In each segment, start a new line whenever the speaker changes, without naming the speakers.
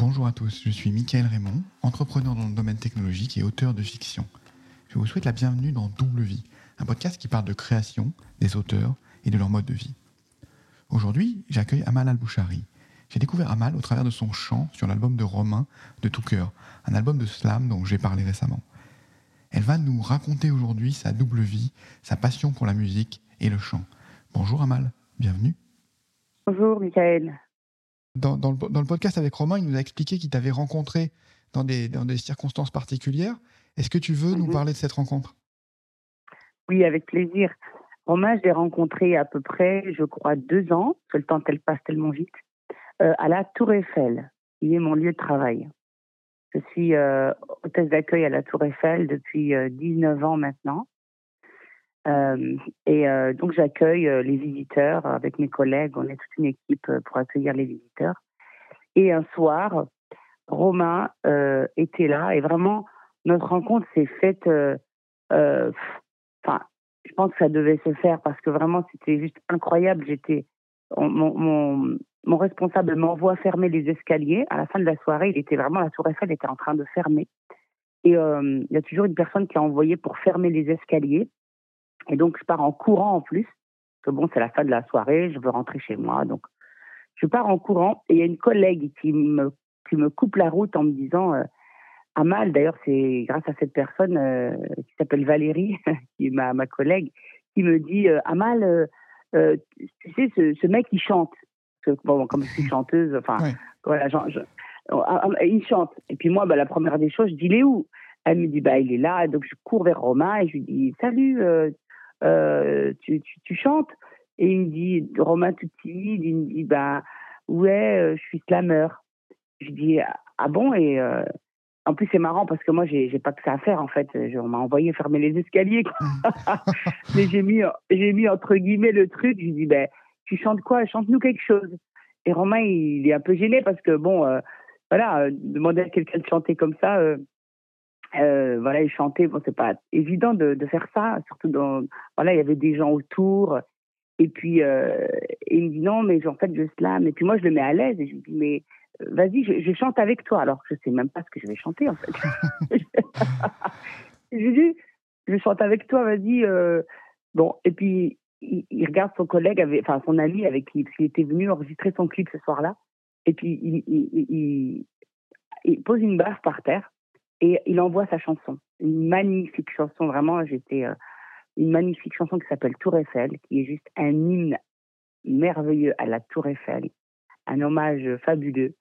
Bonjour à tous, je suis Mickaël Raymond, entrepreneur dans le domaine technologique et auteur de fiction. Je vous souhaite la bienvenue dans Double Vie, un podcast qui parle de création, des auteurs et de leur mode de vie. Aujourd'hui, j'accueille Amal Al-Bouchari. J'ai découvert Amal au travers de son chant sur l'album de Romain de tout cœur, un album de slam dont j'ai parlé récemment. Elle va nous raconter aujourd'hui sa double vie, sa passion pour la musique et le chant. Bonjour Amal, bienvenue.
Bonjour Michael.
Dans, le, podcast avec Romain, il nous a expliqué qu'il t'avait rencontré dans des, dans des circonstances particulières. Est-ce que tu veux nous mhm. parler de cette rencontre?
Oui, avec plaisir. Romain, je l'ai rencontré à peu près, je crois, deux ans, que le temps elle passe tellement vite, euh, à la Tour Eiffel. Il est mon lieu de travail. Je suis euh, hôtesse d'accueil à la Tour Eiffel depuis 19 euh, ans maintenant. Euh, et euh, donc j'accueille euh, les visiteurs avec mes collègues. On est toute une équipe pour accueillir les visiteurs. Et un soir, Romain était là et vraiment notre rencontre s'est faite. Enfin, je pense que ça devait se faire parce que vraiment c'était juste incroyable. J'étais mon, mon, responsable m'envoie fermer les escaliers. À la fin de la soirée, il était vraiment la Tour Eiffel était en train de fermer. Et il y a toujours une personne qui a envoyé pour fermer les escaliers. Et donc, je pars en courant en plus. Parce que bon, c'est la fin de la soirée, je veux rentrer chez moi. Donc, je pars en courant et il y a une collègue qui me, qui me coupe la route en me disant euh, Amal, d'ailleurs, c'est grâce à cette personne euh, qui s'appelle Valérie, qui est ma, ma collègue, qui me dit euh, Amal, euh, tu sais, ce, ce, mec, il chante. bon, comme je suis chanteuse, enfin, voilà, oh, ah, ah, il chante. Et puis moi, bah, la première des choses, je dis Il est où? Elle me dit bah, Il est là. Donc, je cours vers Romain et je lui dis Salut, euh, tu, tu, tu, chantes Et il me dit, Romain tout timide, il me dit, bah ouais, euh, je suis slammer. Je dis, ah bon? Et euh, en plus, c'est marrant parce que moi, j'ai pas que ça à faire en fait. on m'a envoyé fermer les escaliers. Mais j'ai mis, j'ai mis entre guillemets le truc. Je lui dis, ben, tu chantes quoi? Chante-nous quelque chose. Et Romain, il est un peu gêné parce que bon, voilà, demander à quelqu'un de chanter comme ça, euh, voilà, il chantait. Bon, c'est pas évident de, de, faire ça, surtout dans. Voilà, il y avait des gens autour. Et puis, euh, il me dit non, mais en fait, je slam. Et puis moi, je le mets à l'aise et je lui dis, mais vas-y, je, je, chante avec toi. Alors que je sais même pas ce que je vais chanter, en fait. je lui dis, je chante avec toi, vas-y. Euh... Bon, et puis, il, il, regarde son collègue, avec, enfin, son ami avec qui il était venu enregistrer son clip ce soir-là. Et puis, il, il, il pose une baffe par terre et il envoie sa chanson, une magnifique chanson, vraiment, j'étais euh, une magnifique chanson qui s'appelle Tour Eiffel, qui est juste un hymne merveilleux à la Tour Eiffel, un hommage fabuleux,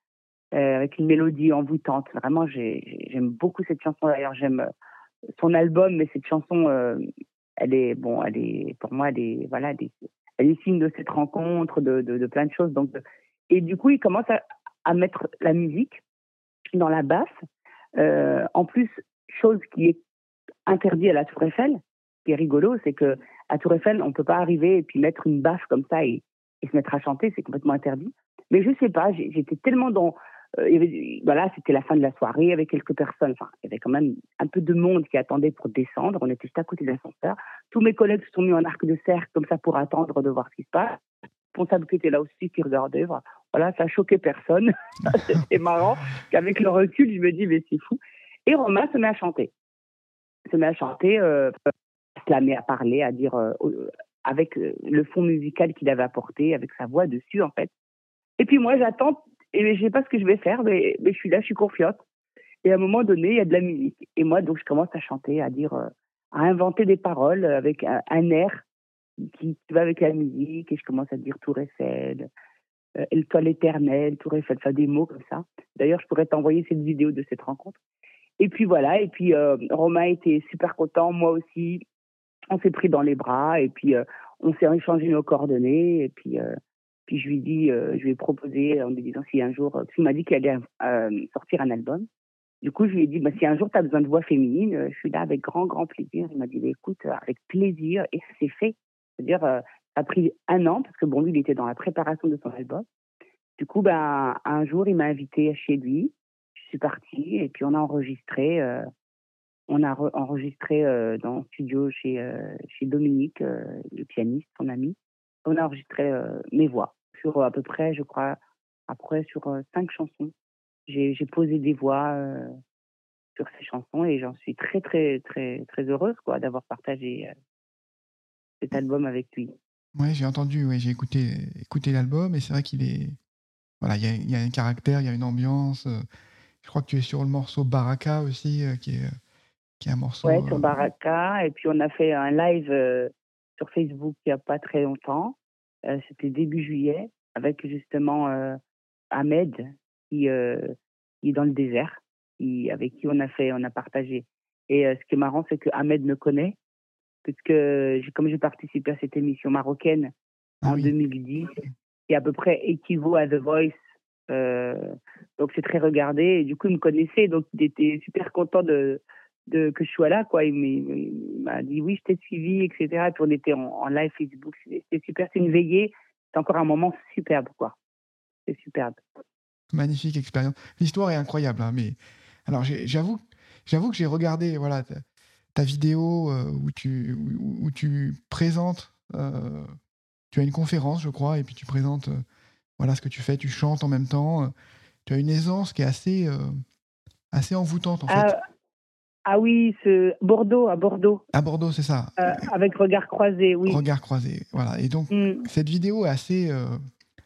euh, avec une mélodie envoûtante. Vraiment, j'aime beaucoup cette chanson. D'ailleurs, j'aime euh, son album, mais cette chanson, euh, elle est, bon, elle est, pour moi, elle est, voilà, elle est, signe de cette rencontre, de, de, plein de choses. Donc, et du coup, il commence à mettre la musique dans la basse euh, en plus, chose qui est interdite à la Tour Eiffel, qui est rigolo, c'est que à Tour Eiffel, on peut pas arriver et puis mettre une baffe comme ça et, se mettre à chanter, c'est complètement interdit. Mais je sais pas, j'étais tellement dans euh, voilà, c'était la fin de la soirée avec quelques personnes. Enfin, il y avait quand même un peu de monde qui attendait pour descendre. On était juste à côté de l'ascenseur. Tous mes collègues se sont mis en arc de cercle comme ça pour attendre de voir ce qui se passe. Le responsable qui était là aussi qui regardait. Voilà, ça choquait personne. C'était marrant qu'avec le recul, je me dis, mais c'est fou. Et Romain se met à chanter. Se met à chanter, euh, se met à parler, à dire, euh, avec euh, le fond musical qu'il avait apporté, avec sa voix dessus, en fait. Et puis moi, j'attends, et je sais pas ce que je vais faire, mais, mais, je suis là, je suis confiante. Et à un moment donné, il y a de la musique. Et moi, donc, je commence à chanter, à dire, euh, à inventer des paroles avec un, un air qui, va avec la musique, et je commence à dire Tour Eiffel, euh, Étoile éternelle, Tour Eiffel, enfin des mots comme ça. D'ailleurs, je pourrais t'envoyer cette vidéo de cette rencontre. Et puis voilà, et puis euh, Romain était super content, moi aussi. On s'est pris dans les bras et puis euh, on s'est échangé nos coordonnées et puis euh, puis je lui dis, je lui ai proposé en lui disant si un jour, qu'il m'a dit qu'il allait sortir un album. Du coup, je lui ai dit, bah, si un jour tu as besoin de voix féminine, je suis là avec grand, grand plaisir. Il m'a dit, bah, écoute, avec plaisir. Et c'est fait. C'est-à-dire, a pris un an parce que bon, lui, il était dans la préparation de son album. Du coup, ben, un jour, il m'a invité chez lui. Je suis partie et puis on a enregistré. Euh, on a enregistré euh, dans le studio chez, euh, chez Dominique, le pianiste, son ami. On a enregistré mes voix sur à peu près, je crois, après sur cinq chansons. j'ai posé des voix sur ces chansons et j'en suis très, très, très, très heureuse d'avoir partagé cet album avec lui.
Ouais, j'ai entendu, ouais, j'ai écouté, écouté l'album et c'est vrai qu'il est. Voilà, il y a, y a, un caractère, il y a une ambiance. Je crois que tu es sur le morceau Baraka aussi, qui, est, qui est un morceau.
Ouais, sur Baraka. Et puis on a fait un live sur Facebook il n'y a pas très longtemps. C'était début juillet, avec justement Ahmed, qui, qui, est dans le désert, qui, avec qui on a fait, on a partagé. Et ce qui est marrant, c'est que Ahmed me connaît puisque comme j'ai participé à cette émission marocaine ah en 2010, qui à peu près équivaut à The Voice. Euh, donc c'est très regardé. Et du coup, il me connaissait, donc il était super content de, de que je sois là. Quoi. Il m'a dit oui, je t'ai suivi, etc. Et puis on était en, live Facebook. C'était super. C'est une veillée. C'est encore un moment superbe. quoi. C'est superbe.
Magnifique expérience. L'histoire est incroyable. Hein, mais alors j'avoue, j'avoue que j'ai regardé voilà ta vidéo euh, où, tu, où, tu présentes, euh, tu as une conférence, je crois, et puis tu présentes euh, voilà ce que tu fais, tu chantes en même temps. tu as une aisance qui est assez, assez envoûtante, en fait.
Ah, ah oui, ce Bordeaux, à Bordeaux.
À Bordeaux, c'est ça.
avec regard croisé, oui.
Regard croisé, voilà. Et donc, mmh. cette vidéo est assez,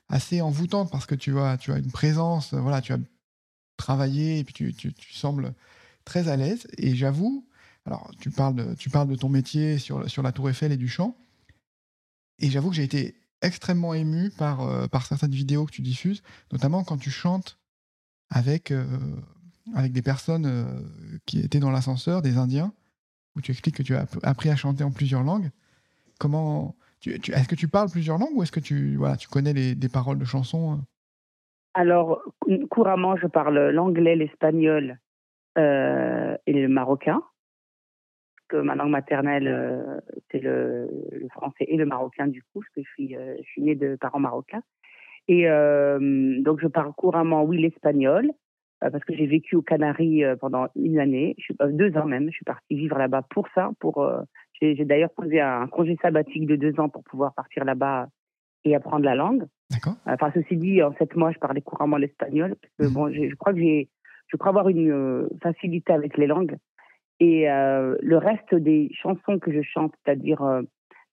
assez envoûtante parce que tu as, tu as une présence, voilà, tu as travaillé et puis tu, tu, tu sembles très à l'aise. Et j'avoue, alors, tu parles de, ton métier sur, la Tour Eiffel et du chant. Et j'avoue que j'ai été extrêmement ému par, euh, par certaines vidéos que tu diffuses, notamment quand tu chantes avec, euh, avec des personnes euh, qui étaient dans l'ascenseur, des Indiens, où tu expliques que tu as appris à chanter en plusieurs langues. Comment Est-ce que tu parles plusieurs langues ou est-ce que tu, voilà, tu connais des paroles de chansons
Alors, couramment, je parle l'anglais, l'espagnol et le marocain ma langue maternelle, euh, c'est le, français et le marocain du coup, parce que je suis, euh, je suis née de parents marocains. Et euh, donc, je parle couramment, oui, l'espagnol, parce que j'ai vécu aux Canaries pendant une année, je suis, deux ans même. Je suis partie vivre là-bas pour ça. Pour, j'ai, d'ailleurs posé un congé sabbatique de deux ans pour pouvoir partir là-bas et apprendre la langue.
D'accord.
Enfin, ceci dit, en sept mois, je parlais couramment l'espagnol. Parce que, mmh. bon, je crois que j'ai, je crois avoir une facilité avec les langues. Et euh, le reste des chansons que je chante, c'est-à-dire euh,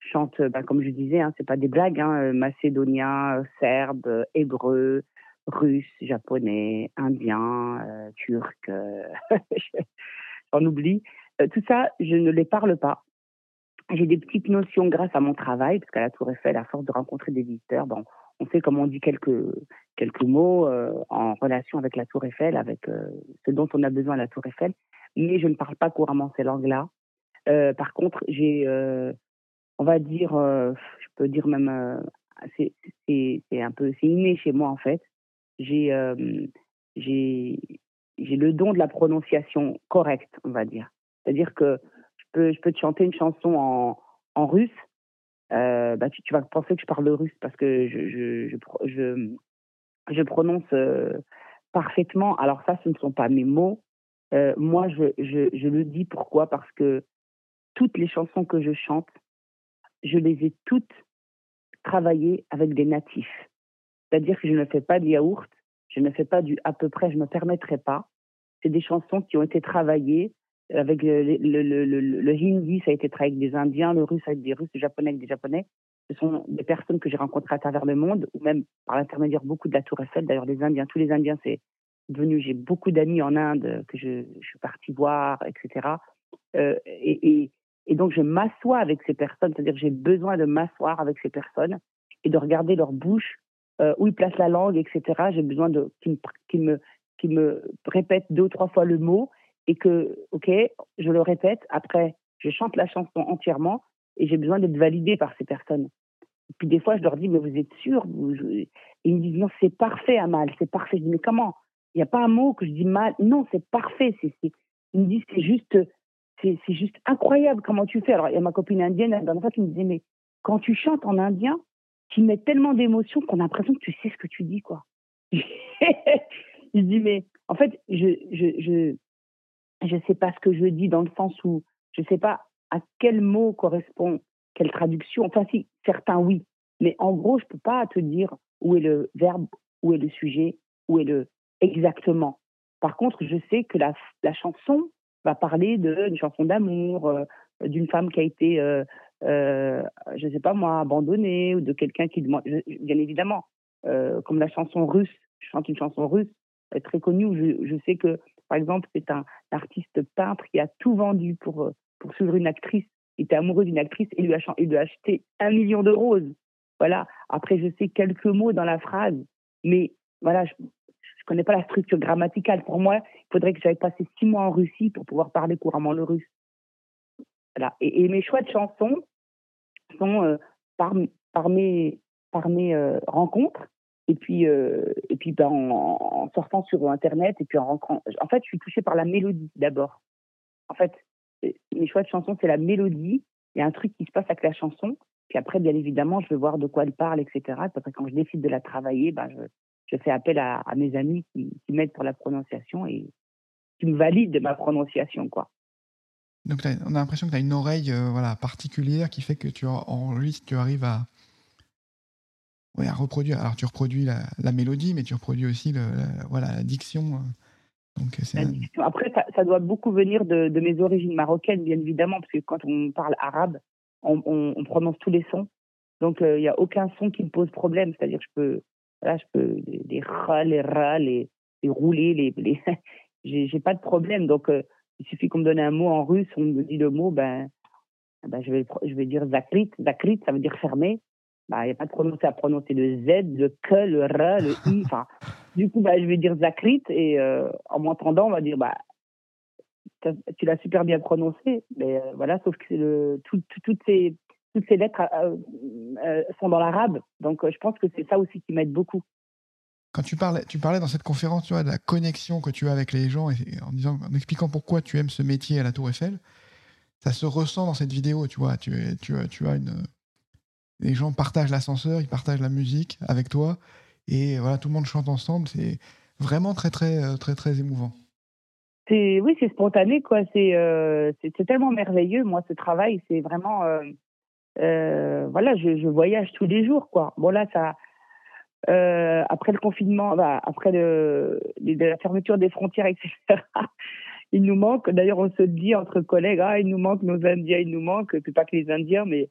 chante, bah, comme je disais, hein, c'est pas des blagues, hein, euh, macédonien, serbe, hébreu, russe, japonais, indien, turc, j'en oublie. tout ça, je ne les parle pas. J'ai des petites notions grâce à mon travail, parce qu'à la Tour Eiffel, à force de rencontrer des visiteurs, bon, on sait comment on dit quelques, quelques mots en relation avec la Tour Eiffel, avec ce dont on a besoin à la Tour Eiffel mais je ne parle pas couramment ces langues-là. Euh, par contre, j'ai, euh, on va dire, euh, je peux dire même, c'est, un peu, c'est inné chez moi en fait. J'ai, j'ai, j'ai le don de la prononciation correcte, on va dire. C'est-à-dire que je peux, je peux te chanter une chanson en, en russe. bah, tu, vas penser que je parle russe parce que je, je, je, je prononce parfaitement. Alors ça, ce ne sont pas mes mots, euh, moi, je, le dis pourquoi Parce que toutes les chansons que je chante, je les ai toutes travaillées avec des natifs. C'est-à-dire que je ne fais pas du yaourt, je ne fais pas du à peu près, je ne me permettrai pas. C'est des chansons qui ont été travaillées avec le, le, hindi, ça a été travaillé avec des Indiens, le russe avec des Russes, le japonais avec des Japonais. Ce sont des personnes que j'ai rencontrées à travers le monde, ou même par l'intermédiaire beaucoup de la Tour Eiffel. D'ailleurs, les Indiens, tous les Indiens, c'est j'ai beaucoup d'amis en Inde que je, suis partie voir, etc. Euh, et, donc, je m'assois avec ces personnes, c'est-à-dire j'ai besoin de m'asseoir avec ces personnes et de regarder leur bouche, euh, où ils placent la langue, etc. J'ai besoin qu'ils me, qu me, répètent deux ou trois fois le mot et que, OK, je le répète, après, je chante la chanson entièrement et j'ai besoin d'être validée par ces personnes. Puis des fois, je leur dis, mais vous êtes sûr Et ils me disent, non, c'est parfait, Amal, c'est parfait. Je dis, mais comment? Il n'y a pas un mot que je dis mal. Non, c'est parfait. C'est, ils me disent c'est juste, c'est, juste incroyable comment tu fais. Alors, il y a ma copine indienne, dans la qui me disait, mais quand tu chantes en indien, tu mets tellement d'émotions qu'on a l'impression que tu sais ce que tu dis, quoi. je dis, mais en fait, je je, je, je sais pas ce que je dis dans le sens où je sais pas à quel mot correspond quelle traduction. Enfin, si, certains oui. Mais en gros, je peux pas te dire où est le verbe, où est le sujet, où est le, exactement. Par contre, je sais que la, chanson va parler d'une chanson d'amour, euh, d'une femme qui a été, euh, euh, je ne sais pas moi, abandonnée, ou de quelqu'un qui demande, bien évidemment, comme la chanson russe, je chante une chanson russe très connue, où je, je sais que, par exemple, c'est un artiste peintre qui a tout vendu pour, pour suivre une actrice, il était amoureux d'une actrice et lui a, il lui a acheté un million de roses. Voilà. Après, je sais quelques mots dans la phrase, mais voilà, je, je connais pas la structure grammaticale. Pour moi, il faudrait que j'aille passer six mois en Russie pour pouvoir parler couramment le russe. Et, mes choix de chansons sont euh, par, mes, euh, rencontres et puis, euh, ben, en, sortant sur Internet et puis en. En fait, je suis touchée par la mélodie d'abord. En fait, mes choix de chansons, c'est la mélodie. Il y a un truc qui se passe avec la chanson. Puis après, bien évidemment, je veux voir de quoi elle parle, etc. Et après, quand je décide de la travailler, ben, je, je fais appel à, mes amis qui, m'aident pour la prononciation et qui me valident ma prononciation, quoi.
Donc, on a l'impression que tu as une oreille euh, voilà, particulière qui fait que tu enregistres, tu arrives à, ouais, à reproduire. Alors, tu reproduis la, mélodie, mais tu reproduis aussi le, la, voilà, la diction. Euh. Donc,
Après, ça, doit beaucoup venir de, mes origines marocaines, bien évidemment, parce que quand on parle arabe, on, prononce tous les sons. Donc, euh, il n'y a aucun son qui me pose problème. C'est-à-dire, je peux, Là, je peux les, rats, les rats, les, rouler, les, les... j'ai pas de problème. Donc, euh, il suffit qu'on me donne un mot en russe, on me dit le mot, ben, ben je vais je vais dire zakrit, zakrit, ça veut dire fermé. Ben, il n'y a pas de prononcer à prononcer le Z, le K, le R, le I. Enfin, du coup, ben, je vais dire zakrit et euh, en m'entendant, on va dire, bah, tu l'as super bien prononcé, mais euh, voilà, sauf que le, tout, toutes ces toutes ces lettres euh, euh, sont dans l'arabe. Donc, euh, je pense que c'est ça aussi qui m'aide beaucoup.
Quand tu parlais, tu parlais dans cette conférence, tu vois, de la connexion que tu as avec les gens, et en disant, en expliquant pourquoi tu aimes ce métier à la Tour Eiffel, ça se ressent dans cette vidéo. Tu vois, tu, tu, tu as une, les gens partagent l'ascenseur, ils partagent la musique avec toi, et voilà, tout le monde chante ensemble. C'est vraiment très, très, très, très émouvant.
C'est oui, c'est spontané, quoi. C'est c'est tellement merveilleux. Moi, ce travail, c'est vraiment euh, voilà, je, voyage tous les jours, quoi. Bon là, ça, euh, après le confinement, bah, après le, la fermeture des frontières, etc. il nous manque. D'ailleurs, on se dit entre collègues, ah, il nous manque nos Indiens, il nous manque, c'est pas que les Indiens, mais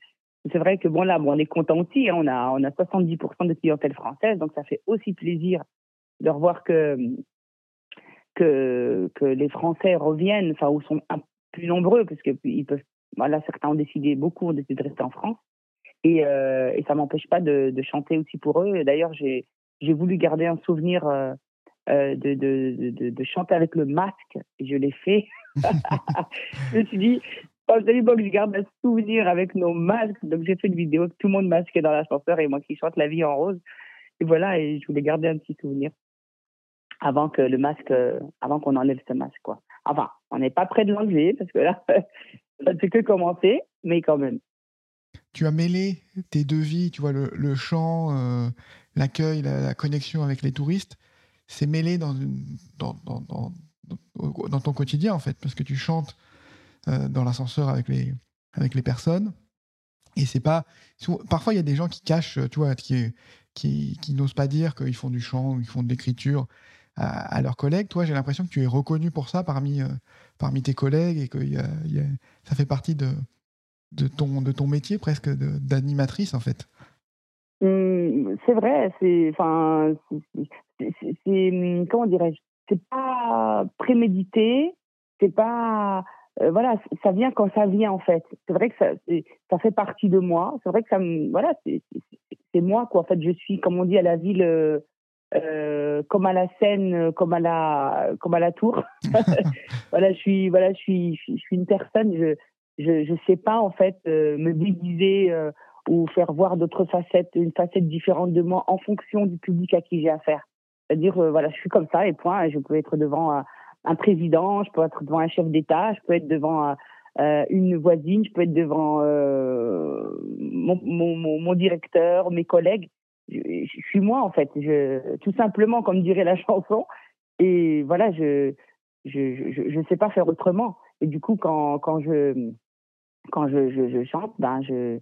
c'est vrai que bon là, bon, on est content aussi. Hein, on a on a 70% de clientèle française, donc ça fait aussi plaisir de revoir que que que les Français reviennent, enfin, ou sont un, plus nombreux, parce qu'ils peuvent voilà, certains ont décidé, beaucoup ont décidé de rester en France. Et, euh, et ça m'empêche pas de, de, chanter aussi pour eux. D'ailleurs, j'ai, voulu garder un souvenir euh, euh de, de, de, chanter avec le masque et je l'ai fait. je me suis dit, absolument que je garde un souvenir avec nos masques. Donc j'ai fait une vidéo avec tout le monde masqué dans l'ascenseur et moi qui chante la vie en rose. Et voilà, et je voulais garder un petit souvenir avant que le masque, avant qu'on enlève ce masque, quoi. Enfin, on n'est pas près de l'enlever parce que là, ça fait que commencer, mais quand même.
Tu as mêlé tes deux vies, tu vois, le, chant, euh, l'accueil, la, connexion avec les touristes, c'est mêlé dans, dans, dans, dans, ton quotidien, en fait, parce que tu chantes euh, dans l'ascenseur avec les, avec les personnes. Et c'est pas. Parfois, il y a des gens qui cachent, tu qui, qui, qui n'osent pas dire qu'ils font du chant, qu'ils font de l'écriture à, leurs collègues. Toi, j'ai l'impression que tu es reconnu pour ça parmi, euh, parmi tes collègues et que ça fait partie de, de, ton, de ton métier presque d'animatrice en fait.
Mmh, c'est vrai, c'est c'est comment dirais-je, c'est pas prémédité, c'est pas euh, voilà, ça vient quand ça vient en fait. C'est vrai que ça, ça fait partie de moi. C'est vrai que ça voilà, c'est moi quoi. En fait, je suis comme on dit à la ville euh, euh, comme à la scène, comme à la, comme à la tour. voilà, je suis, voilà, je suis, je suis une personne. Je, je, je sais pas en fait euh, me déguiser euh, ou faire voir d'autres facettes, une facette différente de moi en fonction du public à qui j'ai affaire. C'est-à-dire, voilà, je suis comme ça et point. Je peux être devant un président, je peux être devant un chef d'État, je peux être devant une voisine, je peux être devant mon, mon, mon, directeur, mes collègues je, suis moi en fait, je, tout simplement comme dirait la chanson. Et voilà, je je, je sais pas faire autrement. Et du coup, quand, quand je quand je, je, chante, ben je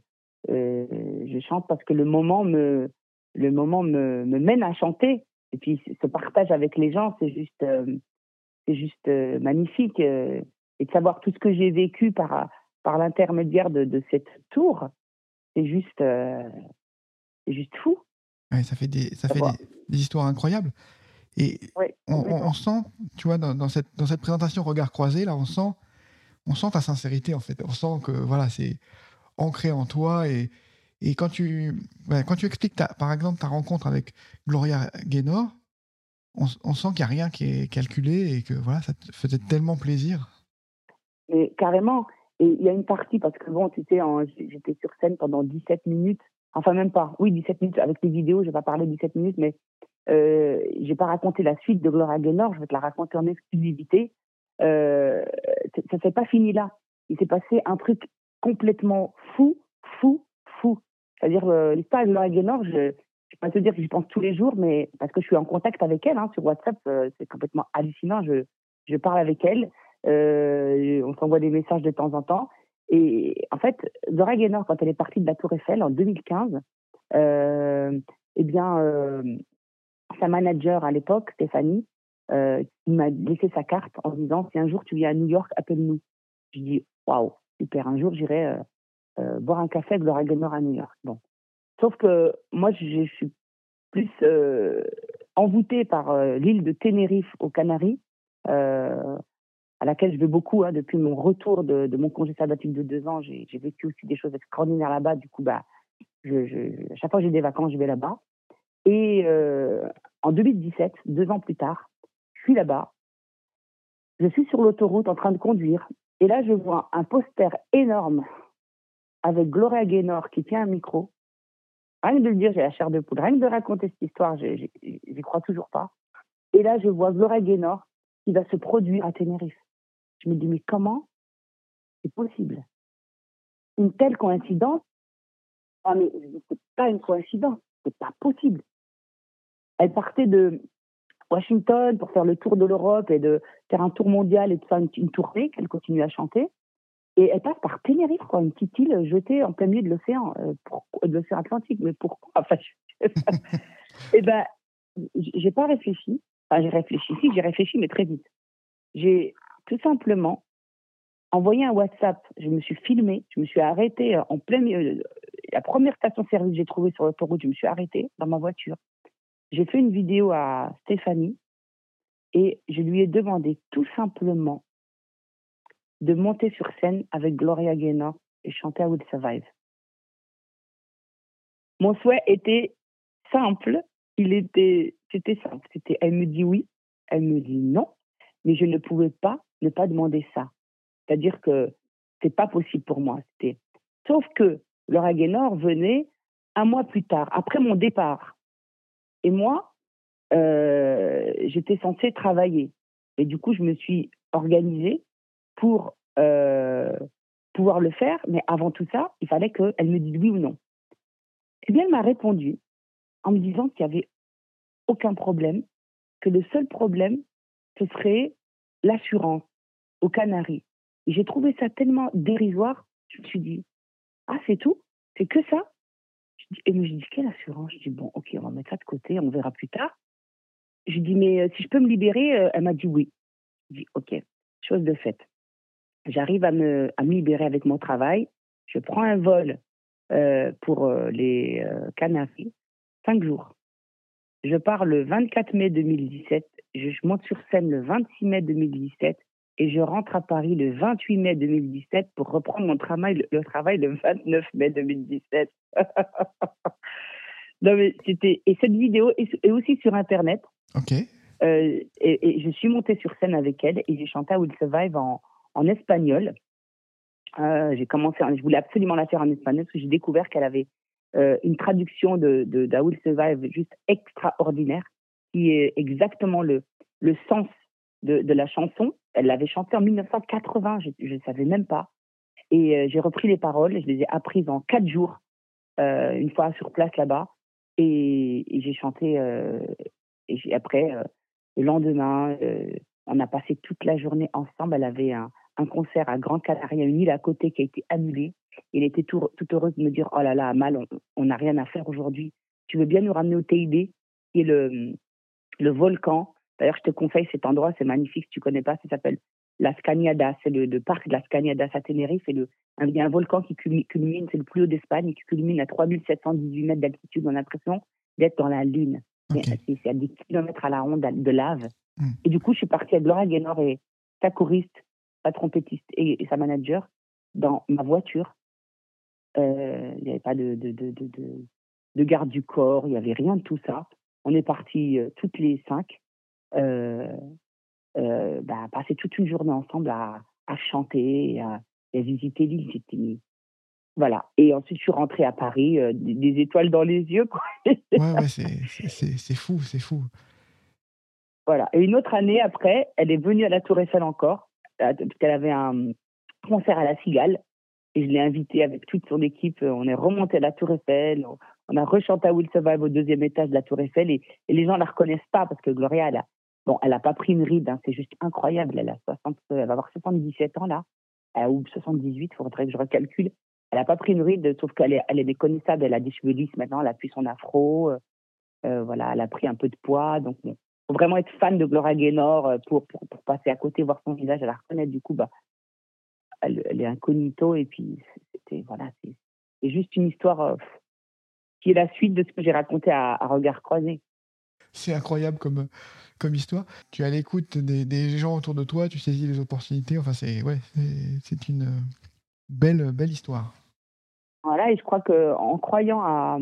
euh, je chante parce que le moment me le moment me, mène à chanter. Et puis ce partage avec les gens, c'est juste euh, juste magnifique. et de savoir tout ce que j'ai vécu par, par l'intermédiaire de, cette tour, c'est juste fou.
Ouais, ça fait des, ça fait des, histoires incroyables. Et on, sent, tu vois, dans, cette, dans cette présentation Regard croisé, là, on sent, on sent ta sincérité, en fait. On sent que, voilà, c'est ancré en toi. Et, et quand, tu, quand tu expliques, ta, par exemple, ta rencontre avec Gloria Gaynor, on, on sent qu'il n'y a rien qui est calculé et que, voilà, ça te faisait tellement plaisir.
Mais carrément. Et il y a une partie, parce que bon, tu sais, j'étais sur scène pendant 17 minutes Enfin, même pas. Oui, 17 minutes. Avec les vidéos, je vais pas parler 17 minutes, mais euh, j'ai pas raconté la suite de Gloria Gaynor. Je vais te la raconter en exclusivité. Euh, ça s'est pas fini là. Il s'est passé un truc complètement fou, fou, fou. C'est-à-dire, euh, l'histoire de Gloria Gaynor, je ne vais pas te dire que j'y pense tous les jours, mais parce que je suis en contact avec elle hein, sur WhatsApp, euh, c'est complètement hallucinant. Je, je parle avec elle. Euh, on s'envoie des messages de temps en temps. Et en fait, Zora Gaynor, quand elle est partie de la Tour Eiffel en 2015, euh, eh bien, euh, sa manager à l'époque, Stéphanie, euh, m'a laissé sa carte en disant si un jour tu viens à New York, appelle-nous. Je dis waouh, super, un jour j'irai euh, boire un café avec Zora Gaynor à New York. Bon. Sauf que moi, je, suis plus envoûtée par l'île de Tenerife aux Canaries à laquelle je vais beaucoup hein, depuis mon retour de, mon congé sabbatique de deux ans. J'ai vécu aussi des choses extraordinaires là-bas. Du coup, bah, à chaque fois que j'ai des vacances, je vais là-bas. Et euh, en 2017, deux ans plus tard, je suis là-bas. Je suis sur l'autoroute en train de conduire. Et là, je vois un poster énorme avec Gloria Gaynor qui tient un micro. Rien que de le dire, j'ai la chair de poule. Rien que de raconter cette histoire, j'y crois toujours pas. Et là, je vois Gloria Gaynor qui va se produire à Tenerife. Je me dis, mais comment c'est possible? Une telle coïncidence? Ah, mais c'est pas une coïncidence, c'est pas possible. Elle partait de Washington pour faire le tour de l'Europe et de faire un tour mondial et de faire une, tournée qu'elle continue à chanter. Et elle passe par Tenerife, quoi, une petite île jetée en plein milieu de l'océan, euh, de l'océan Atlantique. Mais pourquoi? Enfin, Eh ben, j'ai pas réfléchi. Enfin, j'ai réfléchi, si, j'ai réfléchi, mais très vite. J'ai tout simplement envoyé un WhatsApp, je me suis filmée, je me suis arrêtée euh, en plein milieu. La première station-service que j'ai trouvée sur l'autoroute, je me suis arrêtée dans ma voiture. J'ai fait une vidéo à Stéphanie et je lui ai demandé tout simplement de monter sur scène avec Gloria Gaynor et chanter à Will Survive. Mon souhait était simple, il était, c'était simple. C'était, elle me dit oui, elle me dit non, mais je ne pouvais pas ne pas demander ça. C'est-à-dire que c'est pas possible pour moi. Sauf que Laura Gaynor venait un mois plus tard, après mon départ. Et moi, euh, j'étais censée travailler. Et du coup, je me suis organisée pour euh, pouvoir le faire. Mais avant tout ça, il fallait qu'elle me dise oui ou non. Eh bien, elle m'a répondu en me disant qu'il n'y avait aucun problème, que le seul problème, ce serait l'assurance aux Canaries. J'ai trouvé ça tellement dérisoire, je me suis dit, ah, c'est tout? C'est que ça Et je dis, quelle assurance Je dis, bon, ok, on va mettre ça de côté, on verra plus tard. Je dis, mais euh, si je peux me libérer, euh, elle m'a dit oui. Je dis, ok, chose de faite. J'arrive à me, à me libérer avec mon travail. Je prends un vol euh, pour les Canaries, cinq jours. Je pars le 24 mai 2017, je monte sur scène le 26 mai 2017 et je rentre à Paris le 28 mai 2017 pour reprendre mon travail, le, travail le 29 mai 2017. non mais c'était et cette vidéo est, aussi sur internet.
Ok.
Euh, et, je suis montée sur scène avec elle et j'ai chanté Will Survive en, en espagnol. Euh, j'ai commencé, je voulais absolument la faire en espagnol parce que j'ai découvert qu'elle avait euh, une traduction de, de d'Aoul Survive juste extraordinaire, qui est exactement le, le sens de, la chanson. Elle l'avait chantée en 1980, je ne savais même pas. Et euh, j'ai repris les paroles, je les ai apprises en quatre jours, euh, une fois sur place là-bas. Et, et j'ai chanté, et après, le lendemain, on a passé toute la journée ensemble. Elle avait un, un concert à Grand Canaria, une île à côté qui a été annulée. Il était tout, tout heureux de me dire Oh là là, Mal, on n'a rien à faire aujourd'hui. Tu veux bien nous ramener au TID, qui est le, le volcan D'ailleurs, je te conseille cet endroit, c'est magnifique. Si tu connais pas, ça s'appelle Las Cañadas. C'est le, parc de Las Cañadas à Tenerife. C'est le, il y a un volcan qui culmine, c'est le plus haut d'Espagne, qui culmine à 3718 mètres d'altitude. On a l'impression d'être dans la Lune. C'est à des kilomètres à la ronde de lave. Hmm. Et du coup, je suis partie avec Gloria Gaynor et sa choriste, sa trompettiste et, sa manager dans ma voiture. Euh, il n'y avait pas de, de, de, de, garde du corps, il n'y avait rien de tout ça. On est partis euh, toutes les cinq, euh, bah, passer toute une journée ensemble à, à chanter, et à, visiter l'île. C'était voilà. Et ensuite, je suis rentrée à Paris, des, étoiles dans les yeux. Quoi.
ouais, ouais, c'est fou, c'est fou.
Voilà. Et une autre année après, elle est venue à la Tour Eiffel encore, qu'elle avait un concert à la Cigale. Et je l'ai invitée avec toute son équipe. On est remonté à la Tour Eiffel. On a rechanté à Will Survive au deuxième étage de la Tour Eiffel. Et, les gens ne la reconnaissent pas parce que Gloria, elle bon, elle a pas pris une ride. Hein, c'est juste incroyable. Elle, a 60, elle va avoir 77 ans là. ou 78, il faudrait que je recalcule. Elle n'a pas pris une ride, sauf qu'elle est, elle méconnaissable. Elle a des cheveux lisses maintenant. Elle a pu son afro. Euh, voilà, elle a pris un peu de poids. Donc, bon, faut vraiment être fan de Gloria Gaynor euh, pour, pour, passer à côté, voir son visage, à la reconnaître. Du coup, bah, elle, est incognito et puis c'était voilà, c'est juste une histoire euh, qui est la suite de ce que j'ai raconté à, à regard croisé.
C'est incroyable comme, comme histoire. Tu es à l'écoute des, des, gens autour de toi, tu saisis les opportunités. Enfin, c'est ouais, c'est une belle, belle histoire.
Voilà, et je crois qu'en croyant à,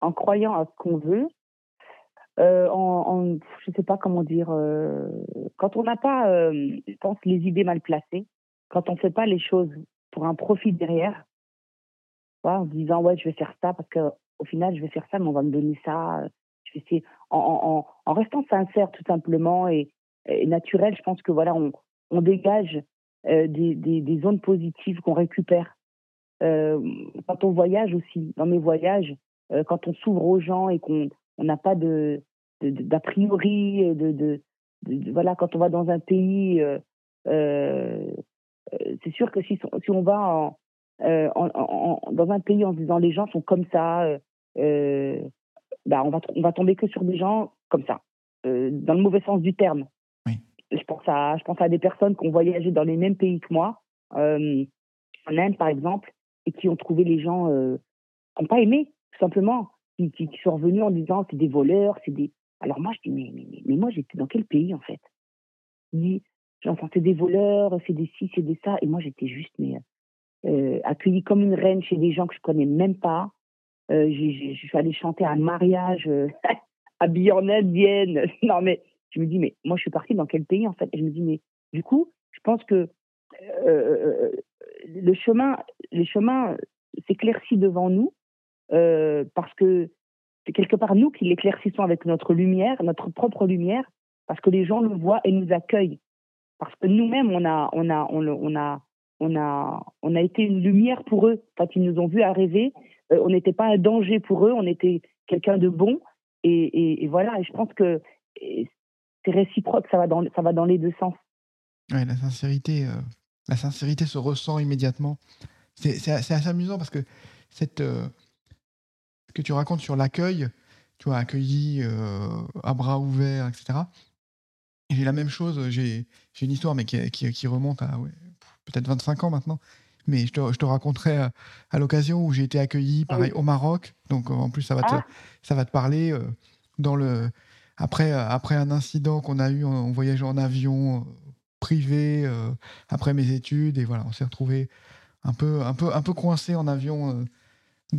en croyant à ce qu'on veut, euh, en, je sais pas comment dire, euh, quand on n'a pas, euh, je pense, les idées mal placées, quand on fait pas les choses pour un profit derrière, en se disant ouais je vais faire ça parce que au final je vais faire ça mais on va me donner ça, je vais essayer, en, en, en restant sincère tout simplement et, naturel, je pense que voilà on, on dégage des, des, des, zones positives qu'on récupère. quand on voyage aussi, dans mes voyages, quand on s'ouvre aux gens et qu'on on n'a pas de d'a priori de, de, voilà quand on va dans un pays euh, euh, c'est sûr que si, si on va euh, en, en, dans un pays en se disant les gens sont comme ça bah on va on va tomber que sur des gens comme ça dans le mauvais sens du terme oui. je pense à je pense à des personnes qui ont voyagé dans les mêmes pays que moi en Inde par exemple et qui ont trouvé les gens qui n'ont pas aimé tout simplement qui, sont revenus en disant c'est des voleurs, c'est des. Alors moi je dis mais, mais, mais moi j'étais dans quel pays en fait? J'entends c'est des voleurs, c'est des ci, c'est des ça, et moi j'étais juste mais euh, accueillie comme une reine chez des gens que je connais même pas. Euh, je suis allée chanter un mariage euh, habillée en indienne. non mais je me dis mais moi je suis partie dans quel pays en fait? Je me dis mais du coup je pense que euh, le chemin, les chemins s'éclaircit devant nous euh, parce que c'est quelque part nous qui l'éclaircissons avec notre lumière, notre propre lumière, parce que les gens le voient et nous accueillent. Parce que nous-mêmes, on a, on a, on, a, on a, on a été une lumière pour eux. Quand ils nous ont vus arriver, euh, on n'était pas un danger pour eux, on était quelqu'un de bon. Et, voilà, et je pense que c'est réciproque, ça va dans, ça va dans les deux sens.
Ouais, la sincérité, euh, la sincérité se ressent immédiatement. C'est assez amusant parce que cette, que tu racontes sur l'accueil, tu vois, accueilli euh, à bras ouverts, etc. J'ai la même chose, j'ai une histoire, mais qui, qui, remonte à peut-être 25 ans maintenant. Mais je te, je te raconterai à, l'occasion où j'ai été accueilli, pareil, au Maroc. Donc en plus, ça va te, ah. ça va te parler. Euh, dans le, après, après un incident qu'on a eu en, voyageant en avion euh, privé, après mes études, et voilà, on s'est retrouvé un peu, un, peu, un peu coincé en avion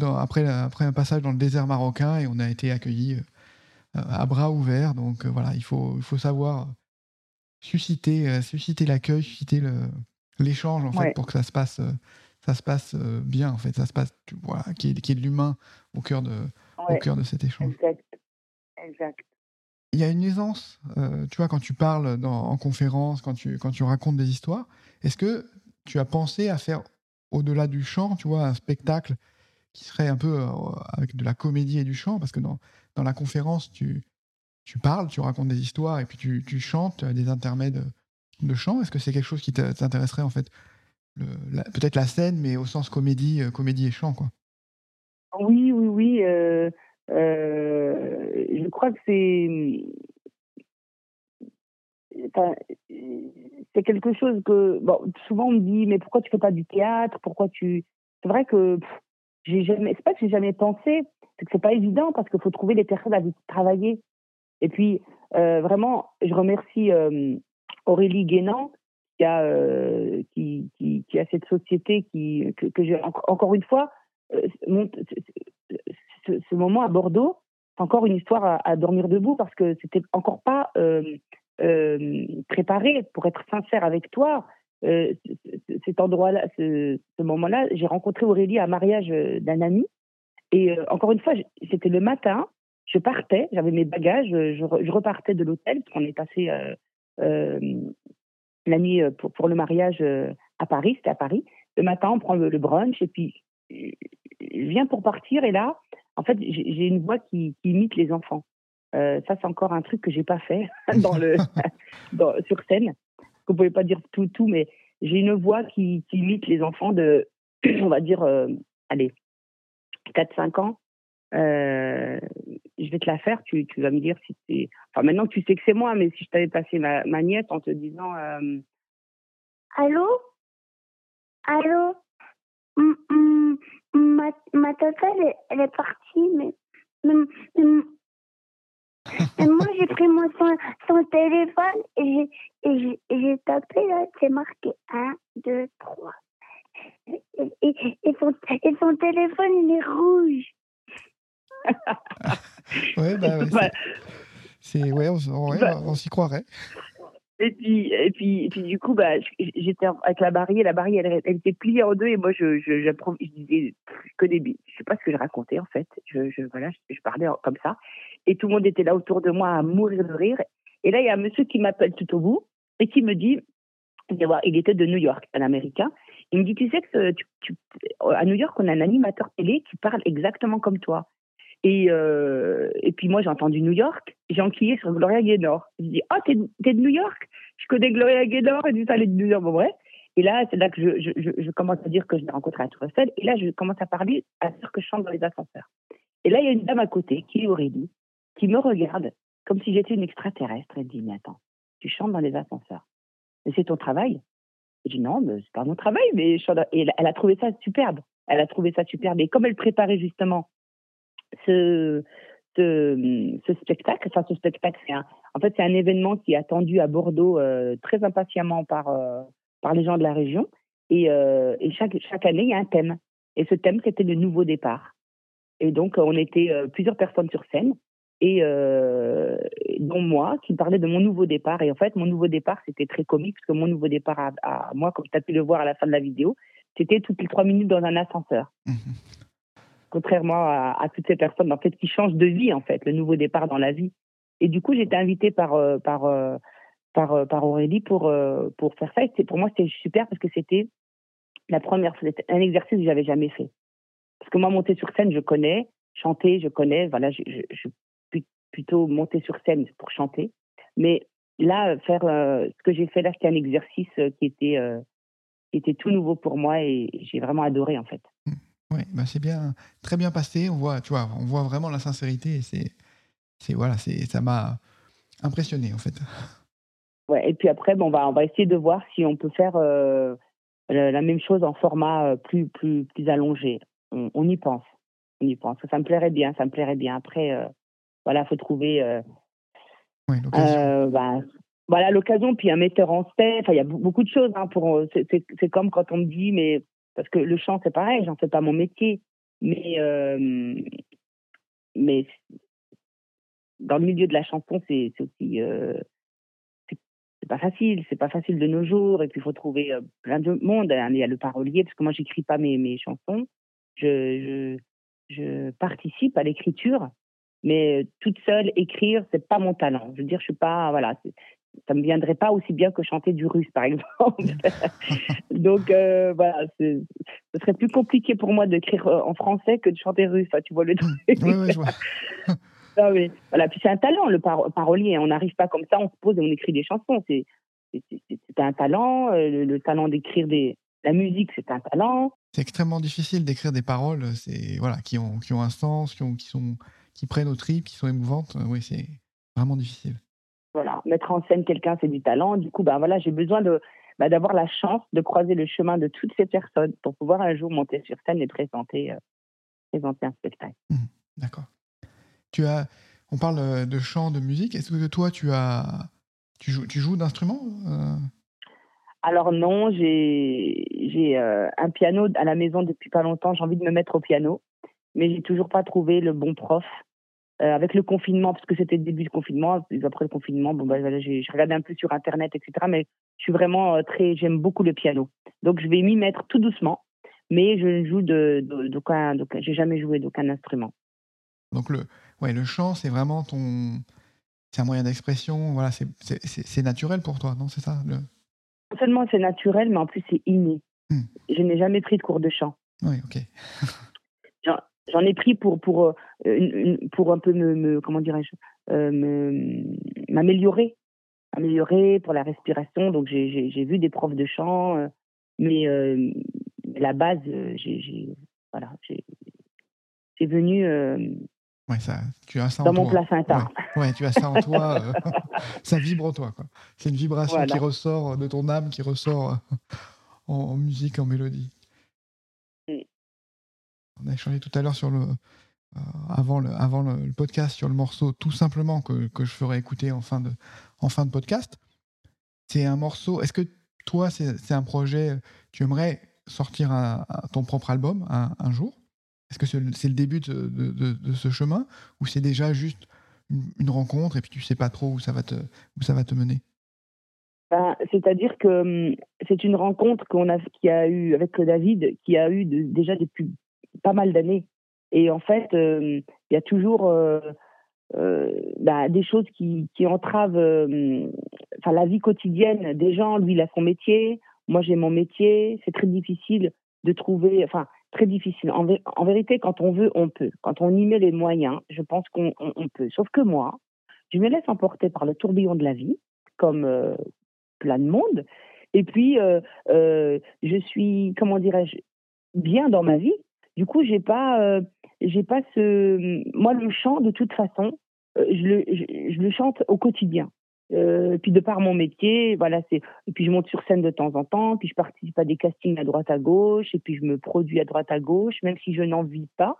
après, après un passage dans le désert marocain et on a été accueillis euh, à bras ouverts. Donc euh, voilà, il faut, il faut savoir susciter, euh, susciter l'accueil, susciter l'échange en fait pour que ça se passe, ça se passe bien en fait, ça se passe, tu vois, qu'il y, ait de l'humain au cœur de, au cœur de cet échange.
Exact.
Il y a une aisance, tu vois, quand tu parles dans, en conférence, quand tu, quand tu racontes des histoires. Est-ce que tu as pensé à faire au-delà du chant, tu vois, un spectacle qui serait un peu euh, avec de la comédie et du chant, parce que dans, dans la conférence, tu, tu parles, tu racontes des histoires et puis tu, tu chantes des intermèdes de chant. Est-ce que c'est quelque chose qui t'intéresserait en fait Peut-être la scène, mais au sens comédie, euh, comédie et chant, quoi?
Oui, oui, oui. Euh, je crois que c'est c'est quelque chose que bon, souvent on me dit mais pourquoi tu fais pas du théâtre? Pourquoi tu C'est vrai que j'ai jamais, c'est pas que j'ai jamais pensé, c'est que c'est pas évident parce qu'il faut trouver des personnes avec qui travailler. Et puis euh, vraiment, je remercie euh, Aurélie Guénan qui a euh, cette société que, j'ai encore une fois mon, ce, ce, moment à Bordeaux, c'est encore une histoire à, à, dormir debout parce que c'était encore pas préparé. Pour être sincère avec toi, euh, cet endroit-là, ce, ce moment-là, j'ai rencontré Aurélie à un mariage euh, d'un ami. Et euh, encore une fois, c'était le matin, je partais, j'avais mes bagages, je, je repartais de l'hôtel, parce qu'on est passé la nuit pour, pour, le mariage à Paris, c'était à Paris. Le matin, on prend le, brunch, et puis je viens pour partir, et là, en fait, j'ai une voix qui, qui, imite les enfants. ça, c'est encore un truc que j'ai pas fait dans le, dans, sur scène vous pouvez pas dire tout, tout, mais j'ai une voix qui, imite les enfants de, on va dire, euh, allez, 4-5 ans. Euh, je vais te la faire, tu, tu vas me dire si c'est. Enfin, maintenant tu sais que c'est moi, mais si je t'avais passé ma, ma nièce en te disant. Euh...
Allô? Allô? Ma, ma tata, elle, elle, est partie, mais et moi, j'ai pris mon, son, son téléphone et j'ai tapé là, c'est marqué 1, 2, 3. Et, et, et, son, et son téléphone, il est rouge.
ouais, bah, ouais, c'est, ouais, on, ouais, bah, on s'y croirait.
Et puis, et puis, et puis du coup, bah, j'étais avec la barrière, la barrière, elle, elle, était pliée en deux, et moi, je, je, je, je disais que des, je sais pas ce que je racontais en fait. Je, je voilà, je, je, parlais comme ça, et tout le monde était là autour de moi à mourir de rire. Et là, il y a un monsieur qui m'appelle tout au bout et qui me dit, il était de New York, un Américain. Il me dit, tu sais que à New York, on a un animateur télé qui parle exactement comme toi. Et, euh, puis moi, j'ai entendu New York, j'ai enquillé sur Gloria Gaynor. Je dis, oh, t'es, es de New York? Je connais Gloria Gaynor, et du est de New York. Bon, bref. Et là, c'est là que je, commence à dire que je l'ai rencontré à Tour Eiffel. Et là, je commence à parler à dire que je chante dans les ascenseurs. Et là, il y a une dame à côté, qui est Aurélie, qui me regarde comme si j'étais une extraterrestre. Elle dit, mais attends, tu chantes dans les ascenseurs. Mais c'est ton travail Je dis, non, c'est pas mon travail, mais Et elle a trouvé ça superbe. Elle a trouvé ça superbe. Et comme elle préparait justement ce, ce, ce spectacle. Enfin, ce spectacle, c'est un, en fait, c'est un événement qui est attendu à Bordeaux euh, très impatiemment par, euh, par les gens de la région. Et, euh, et chaque, chaque année, il y a un thème. Et ce thème, c'était le nouveau départ. Et donc, on était plusieurs personnes sur scène, et dont moi, qui parlais de mon nouveau départ. Et en fait, mon nouveau départ, c'était très comique, parce que mon nouveau départ à, à moi, comme tu as pu le voir à la fin de la vidéo, c'était toutes les trois minutes dans un ascenseur. Mmh contrairement à, toutes ces personnes en fait qui changent de vie en fait, le nouveau départ dans la vie. Et du coup, j'étais invitée par euh, par euh, par, euh, par Aurélie pour pour faire ça. Et pour moi, c'était super parce que c'était la première, un exercice que j'avais jamais fait. Parce que moi, monter sur scène, je connais, chanter, je connais. Voilà, je, je, plutôt monter sur scène pour chanter. Mais là, faire ce que j'ai fait là, c'était un exercice qui était qui était tout nouveau pour moi et j'ai vraiment adoré en fait.
Mmh. Oui, bah c'est bien, très bien passé. On voit, tu vois, on voit vraiment la sincérité. C'est, c'est voilà, c'est, ça m'a impressionné en fait.
Ouais, et puis après, bon, on va, on va essayer de voir si on peut faire euh, la même chose en format euh, plus, plus, plus allongé. On, y pense, on y pense. Ça me plairait bien, ça me plairait bien. Après, euh, voilà, faut trouver.
oui, l'occasion.
Bah, voilà l'occasion, puis un metteur en scène. Enfin, il y a beaucoup de choses. Hein, pour, c'est, c'est comme quand on me dit, mais parce que le chant, c'est pareil, j'en fais pas mon métier. Mais, euh, mais dans le milieu de la chanson, c'est aussi. Euh, c'est pas facile, c'est pas facile de nos jours. Et puis, il faut trouver euh, plein de monde. Il y a le parolier, parce que moi, j'écris pas mes, mes chansons. Je, je, je participe à l'écriture, mais toute seule, écrire, c'est pas mon talent. Je veux dire, je suis pas. Voilà, ça me viendrait pas aussi bien que chanter du russe, par exemple. Donc euh, voilà, ce serait plus compliqué pour moi d'écrire euh, en français que de chanter russe. tu vois le truc.
Oui, oui, je vois.
non, mais, voilà, puis c'est un talent le parolier. On n'arrive pas comme ça, on se pose et on écrit des chansons. C'est c'est un talent. Euh, le, talent d'écrire des la musique, c'est un talent.
C'est extrêmement difficile d'écrire des paroles, c'est voilà, qui ont qui ont un sens, qui ont qui sont qui prennent au trip, qui sont émouvantes. Oui, c'est vraiment difficile.
voilà, mettre en scène quelqu'un, c'est du talent. Du coup, ben voilà, j'ai besoin de bah, d'avoir la chance de croiser le chemin de toutes ces personnes pour pouvoir un jour monter sur scène et présenter, euh, présenter un spectacle.
Mmh, d'accord. Tu as, on parle euh, de chant, de musique. Est-ce que toi, tu as, tu joues, tu joues d'instruments euh?
Alors non, j'ai j'ai un piano à la maison depuis pas longtemps. J'ai envie de me mettre au piano, mais j'ai toujours pas trouvé le bon prof. Euh, avec le confinement, parce que c'était le début du confinement, après le confinement, bon, bah, j'ai regardé un peu sur Internet, etc. Mais je suis vraiment euh, très, j'aime beaucoup le piano. Donc je vais m'y mettre tout doucement, mais je ne joue de, d'aucun, j'ai jamais joué d'aucun instrument.
Donc le, ouais, le chant, c'est vraiment ton, c'est un moyen d'expression, voilà, c'est naturel pour toi, non C'est ça le...
Non seulement c'est naturel, mais en plus c'est inné. Hmm. Je n'ai jamais pris de cours de chant.
Oui, ok.
J'en ai pris pour pour euh, pour un peu me, comment dirais-je euh, m'améliorer. Améliorer pour la respiration. Donc j'ai vu des profs de chant euh, mais la base j'ai voilà c'est venu
ouais, ça, tu as ça
dans
en
mon
toi.
placenta.
Ouais, tu as ça en toi ça vibre en toi quoi. C'est une vibration qui ressort de ton âme qui ressort en musique en mélodie on a échangé tout à l'heure sur le, euh, avant, le, avant le, podcast sur le morceau tout simplement que, que, je ferai écouter en fin de, en fin de podcast. C'est un morceau. Est-ce que toi, c'est un projet, tu aimerais sortir ton propre album un, jour? Est-ce que c'est le début de, de, ce chemin? Ou c'est déjà juste une, rencontre et puis tu sais pas trop où ça va te, où ça va te mener?
Ben, C'est-à-dire que hum, c'est une rencontre qu'on a, qui a eu avec David, qui a eu déjà depuis pas mal d'années. Et en fait, euh, il y a toujours euh, euh, bah, des choses qui, qui entravent enfin, la vie quotidienne des gens. Lui, il a son métier, moi j'ai mon métier. C'est très difficile de trouver, enfin, très difficile. En, vérité, quand on veut, on peut. Quand on y met les moyens, je pense qu'on on, peut. Sauf que moi, je me laisse emporter par le tourbillon de la vie, comme plein de monde. Et puis, je suis, comment dirais-je, bien dans ma vie, du coup, j'ai pas, euh, j'ai pas ce. Moi, le chant, de toute façon, euh, je, le, je, le chante au quotidien. Euh, puis de par mon métier, voilà, c'est. Et puis je monte sur scène de temps en temps, puis je participe à des castings à droite à gauche, et puis je me produis à droite à gauche, même si je n'en vis pas.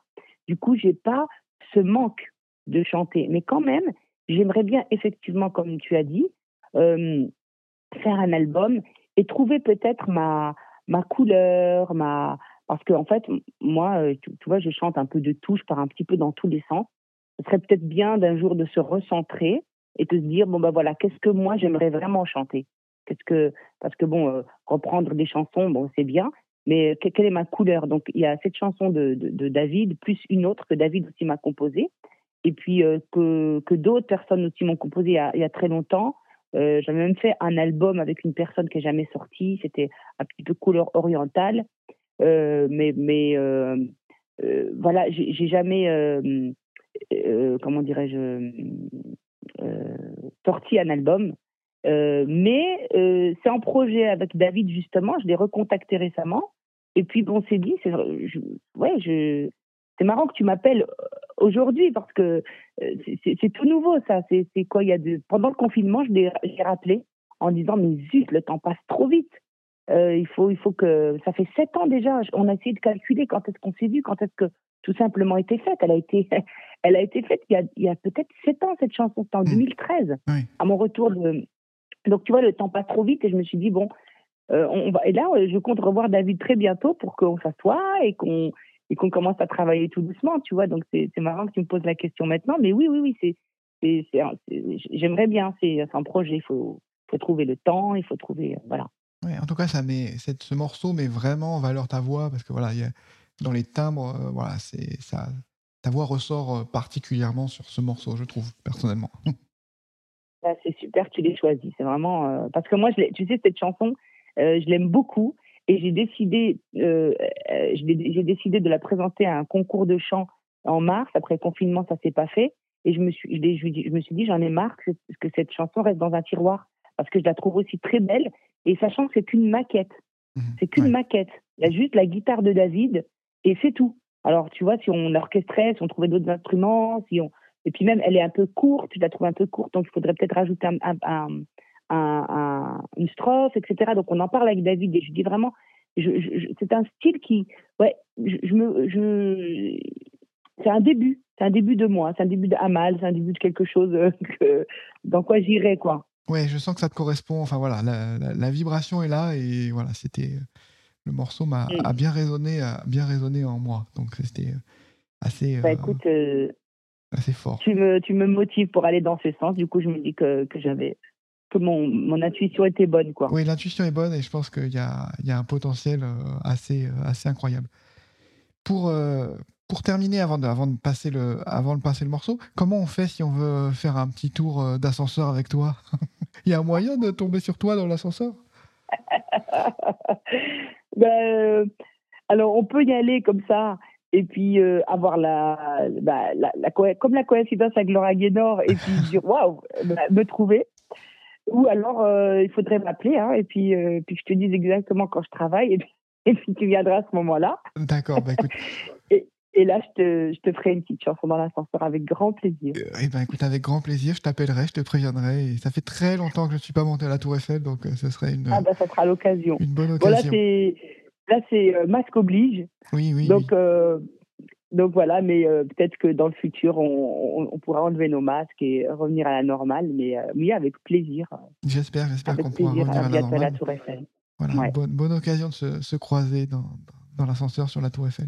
Du coup, j'ai pas ce manque de chanter, mais quand même, j'aimerais bien effectivement, comme tu as dit, euh, faire un album et trouver peut-être ma ma couleur, ma parce que, en fait, moi, euh, tu, vois, je chante un peu de tout, je pars un petit peu dans tous les sens. Ce serait peut-être bien d'un jour de se recentrer et de se dire, bon, ben voilà, qu'est-ce que moi j'aimerais vraiment chanter? Qu'est-ce que, parce que bon, euh, reprendre des chansons, bon, c'est bien, mais quelle est ma couleur? Donc, il y a cette chanson de, David, plus une autre que David aussi m'a composée, et puis euh, que, que d'autres personnes aussi m'ont composée il, y a, très longtemps. J'avais même fait un album avec une personne qui n'est jamais sortie, c'était un petit peu couleur orientale. Euh, mais mais euh, euh, voilà, j'ai jamais, comment dirais-je, sorti un album. mais c'est en projet avec David justement. Je l'ai recontacté récemment. Et puis bon, c'est dit, c'est, ouais, marrant que tu m'appelles aujourd'hui parce que c'est tout nouveau ça. C'est quoi? Il y a pendant le confinement, je l'ai rappelé en disant mais zut, le temps passe trop vite. Euh, il faut, il faut que ça fait sept ans déjà. On a essayé de calculer quand est-ce qu'on s'est vu, quand est-ce que tout simplement été faite. Elle a été, elle a été faite il y a, il y a peut-être sept ans cette chanson. C'était en 2013, mmh. à mon retour de. Donc tu vois, le temps passe trop vite et je me suis dit bon, euh, on va. Et là, je compte revoir David très bientôt pour qu'on s'assoie et qu'on et qu'on commence à travailler tout doucement. Tu vois, donc c'est marrant que tu me poses la question maintenant. Mais oui, oui, oui, c'est j'aimerais bien. C'est un projet. Il faut, faut trouver le temps. Il faut trouver voilà
en tout cas, ce morceau met vraiment en valeur ta voix parce que voilà, dans les timbres, euh, voilà, ta voix ressort euh, particulièrement sur ce morceau, je trouve personnellement.
Bah, c'est super, tu l'aies choisi. C'est vraiment euh, parce que moi, tu sais, cette chanson, je l'aime beaucoup et j'ai décidé, j'ai décidé de la présenter à un concours de chant en mars. Après le confinement, ça s'est pas fait et je me suis, je, me suis dit, j'en ai marre que cette chanson reste dans un tiroir parce que je la trouve aussi très belle et sachant que c'est qu'une maquette. Mhm. C'est qu'une maquette. Il y a juste la guitare de David et c'est tout. Alors, tu vois, si on l'orchestrait, si on trouvait d'autres instruments, si on, Et puis même, elle est un peu courte, je la trouve un peu courte, donc il faudrait peut-être rajouter un, un, un, une strophe, etc. Donc on en parle avec David et je dis vraiment, je, c'est un style qui, ouais, je, me, je, c'est un début, c'est un début de moi, c'est un début d'Amal, c'est un début de quelque chose que, dans quoi j'irai, quoi.
Ouais, je sens que ça te correspond. Enfin voilà, la, vibration est là et voilà, c'était le morceau m'a a bien résonné, a bien résonné en moi. Donc c'était assez.
Bah, écoute, euh,
assez fort.
Tu me, tu me motives pour aller dans ce sens. Du coup, je me dis que, que j'avais que mon, mon, intuition était bonne, quoi.
Oui, l'intuition est bonne et je pense qu'il y a, il y a un potentiel euh, assez, assez incroyable. Pour, euh, pour terminer, avant de, avant, de passer le, avant de passer le morceau, comment on fait si on veut faire un petit tour euh, d'ascenseur avec toi? Il y a un moyen de tomber sur toi dans l'ascenseur?
Ben, euh, Alors, on peut y aller comme ça et puis euh, avoir la, bah, la, la, comme la coïncidence avec Laura Guénor et puis dire waouh, bah, me trouver. Ou alors, il faudrait m'appeler hein, et puis, puis je te dis exactement quand je travaille et puis, et puis tu viendras à ce moment-là.
D'accord, bah écoute.
Et là, je te, je te ferai une petite chanson dans l'ascenseur avec grand plaisir.
Euh, eh ben, écoute, avec grand plaisir, je t'appellerai, je te préviendrai. Et ça fait très longtemps que je ne suis pas monté à la Tour Eiffel, donc euh, ce serait une.
Ah, bah, ça sera l'occasion.
Une bonne occasion.
là, c'est euh, masque oblige.
Oui, oui.
Donc, donc voilà, mais peut-être que dans le futur, on, on, pourra enlever nos masques et revenir à la normale. Mais oui, avec plaisir.
J'espère, j'espère qu'on pourra revenir à, la normale.
la Tour Eiffel.
Voilà, bonne, bonne, occasion de se, se croiser dans, dans l'ascenseur sur la Tour Eiffel.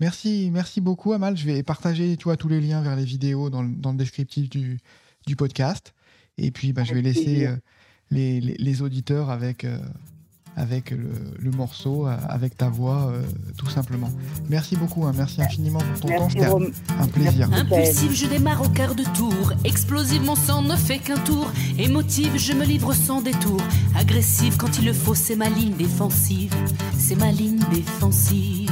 Merci, merci beaucoup, Amal. Je vais partager tu vois, tous les liens vers les vidéos dans le, dans le descriptif du, du, podcast. Et puis, bah, je vais laisser euh, les, les, les, auditeurs avec, euh, avec le, le, morceau, euh, avec ta voix, tout simplement. Merci beaucoup, hein. merci infiniment pour ton temps. C'était un plaisir.
Impulsive, je démarre au quart de tour. Explosive, mon sang ne fait qu'un tour. Émotive, je me livre sans détour. Agressive, quand il le faut, c'est ma ligne défensive. C'est ma ligne défensive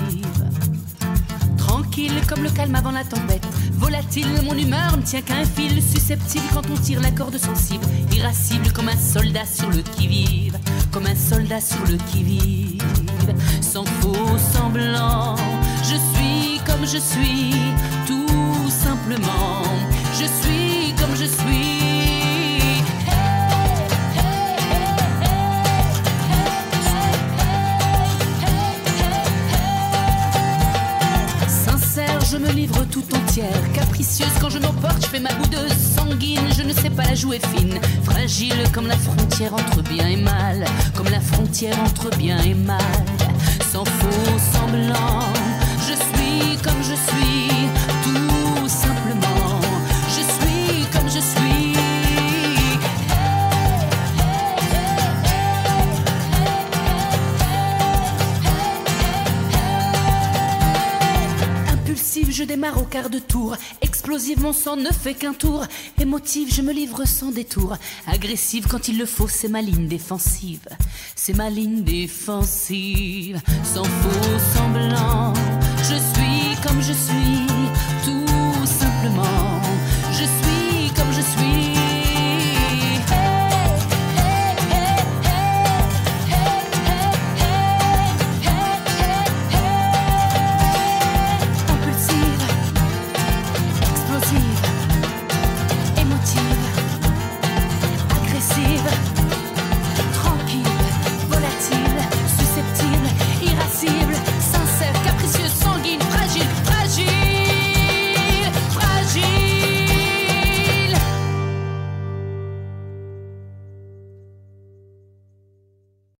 comme le calme avant la tempête. Volatile, mon humeur ne tient qu'à un fil. Susceptible quand on tire la corde sensible. Irascible comme un soldat sur le qui-vive. Comme un soldat sur le qui-vive. Sans faux semblant, je suis comme je suis. Tout simplement, je suis livre tout entière. Capricieuse quand je m'emporte, je fais ma boudeuse sanguine. Je ne sais pas la jouer fine. Fragile comme la frontière entre bien et mal. Comme la frontière entre bien et mal. de tour. Explosive, mon sang ne fait qu'un tour. Émotive, je me livre sans détour. Agressive quand il le faut, c'est ma ligne défensive. C'est ma ligne défensive. Sans faux semblant, je suis comme je suis.